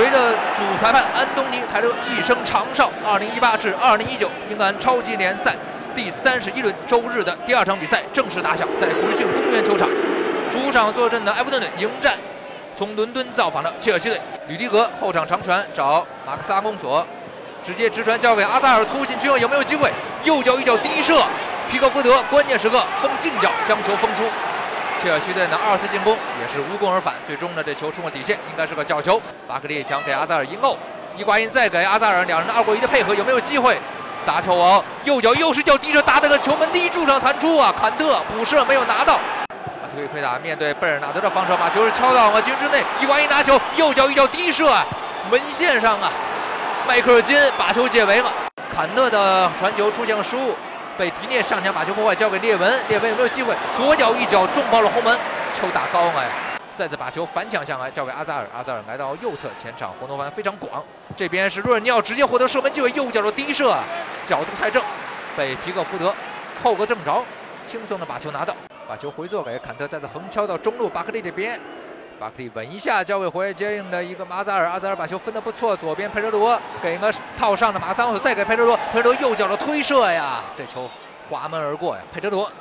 随着主裁判安东尼泰勒一声长哨，二零一八至二零一九英格兰超级联赛第三十一轮周日的第二场比赛正式打响，在古里逊公园球场，主场坐镇的埃弗顿队迎战从伦敦造访的切尔西队。吕迪格后场长传找马克斯阿贡索，直接直传交给阿扎尔，突进去后有没有机会？右脚一脚低射，皮克福德关键时刻封近角将球封出。切尔西队的二次进攻也是无功而返，最终呢这球冲过底线，应该是个角球。巴克利想给阿扎尔一漏，伊瓜因再给阿扎尔，两人的二过一的配合有没有机会？砸球王右脚又是脚低射，打的个球门立柱上弹出啊！坎特补射没有拿到。阿斯奎奎塔面对贝尔纳德的防守，把球是敲到了禁区之内。伊瓜因拿球，右脚一脚低射啊，门线上啊，迈克尔金把球解围了。坎特的传球出现了失误。被迪涅上前把球破坏，交给列文，列文有没有机会？左脚一脚重爆了后门，球打高了！再次把球反抢下来，交给阿扎尔，阿扎尔来到右侧前场，活动范围非常广。这边是若尔尼奥直接获得射门机会，右脚的低射，角度太正，被皮克福德后个正着，轻松的把球拿到，把球回做给坎特，再次横敲到中路巴克利这边。巴克利稳一下，交给活跃接应的一个马扎尔，阿扎尔把球分得不错，左边佩德罗给个套上的马桑索，再给佩德罗，佩德罗右脚的推射呀，这球滑门而过呀。佩德罗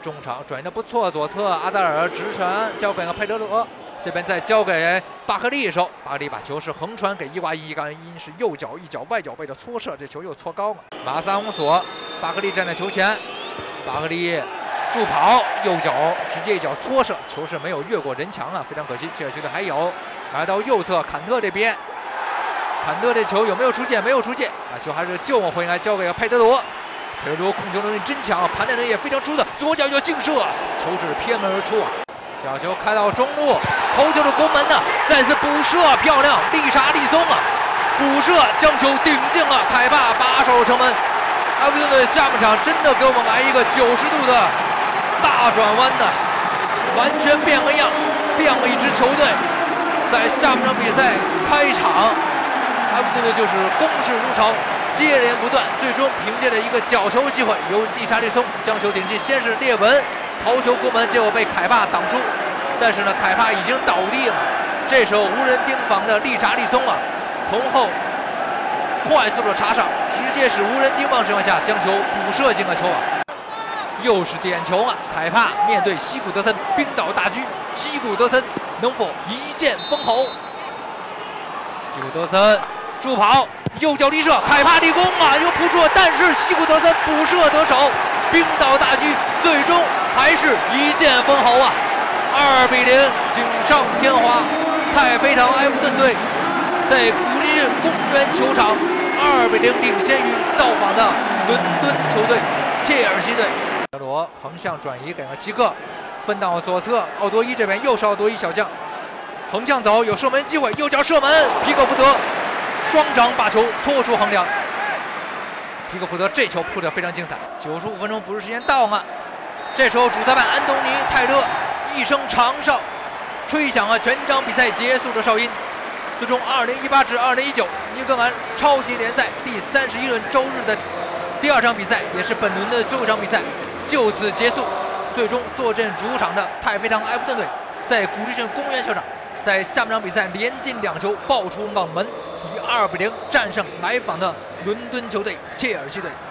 中场转移的不错，左侧阿扎尔直传交给了佩德罗，这边再交给巴克利手，巴克利把球是横传给伊瓜因，伊瓜因是右脚一脚外脚背的搓射，这球又搓高了。马萨洪索，巴克利站在球前，巴克利。助跑，右脚直接一脚搓射，球是没有越过人墙啊，非常可惜。切尔西队还有，来到右侧坎特这边，坎特这球有没有出界？没有出界啊，球还是救我回来，交给了佩德罗。佩德罗控球能力真强，盘带能力也非常出色，左脚一脚劲射，球是偏门而出啊。角球开到中路，头球的攻门呢，再次补射，漂亮，丽莎利松啊，补射将球顶进了凯帕把守城门。埃弗顿的下半场真的给我们来一个九十度的。大转弯的，完全变了样，变了一支球队。在下半场比赛开场，埃弗顿队就是攻势如潮，接连不断。最终凭借着一个角球机会，由利查利松将球顶进，先是列文头球攻门，结果被凯帕挡出。但是呢，凯帕已经倒地了。这时候无人盯防的利查利松啊，从后快速的插上，直接是无人盯防情况下将球补射进了球网。又是点球啊！凯帕面对西古德森，冰岛大狙，西古德森能否一剑封喉？西古德森助跑，右脚力射，凯帕立功啊！又扑出，但是西古德森补射得手，冰岛大狙最终还是一剑封喉啊！二比零，锦上添花，太妃堂埃弗顿队在古利逊公园球场二比零领先于造访的伦敦球队切尔西队。罗横向转移给了齐克，分到左侧奥多伊这边，又是奥多伊小将，横向走有射门机会，右脚射门，皮克福德双掌把球拖出横梁。皮克福德这球扑得非常精彩。九十五分钟补时时间到了，这时候主裁判安东尼泰勒一声长哨，吹响了全场比赛结束的哨音。最终，二零一八至二零一九英格兰超级联赛第三十一轮周日的第二场比赛，也是本轮的最后一场比赛。就此结束，最终坐镇主场的太妃堂埃弗顿队，在古利逊公园球场，在下半场比赛连进两球，爆出冷门，以二比零战胜来访的伦敦球队切尔西队。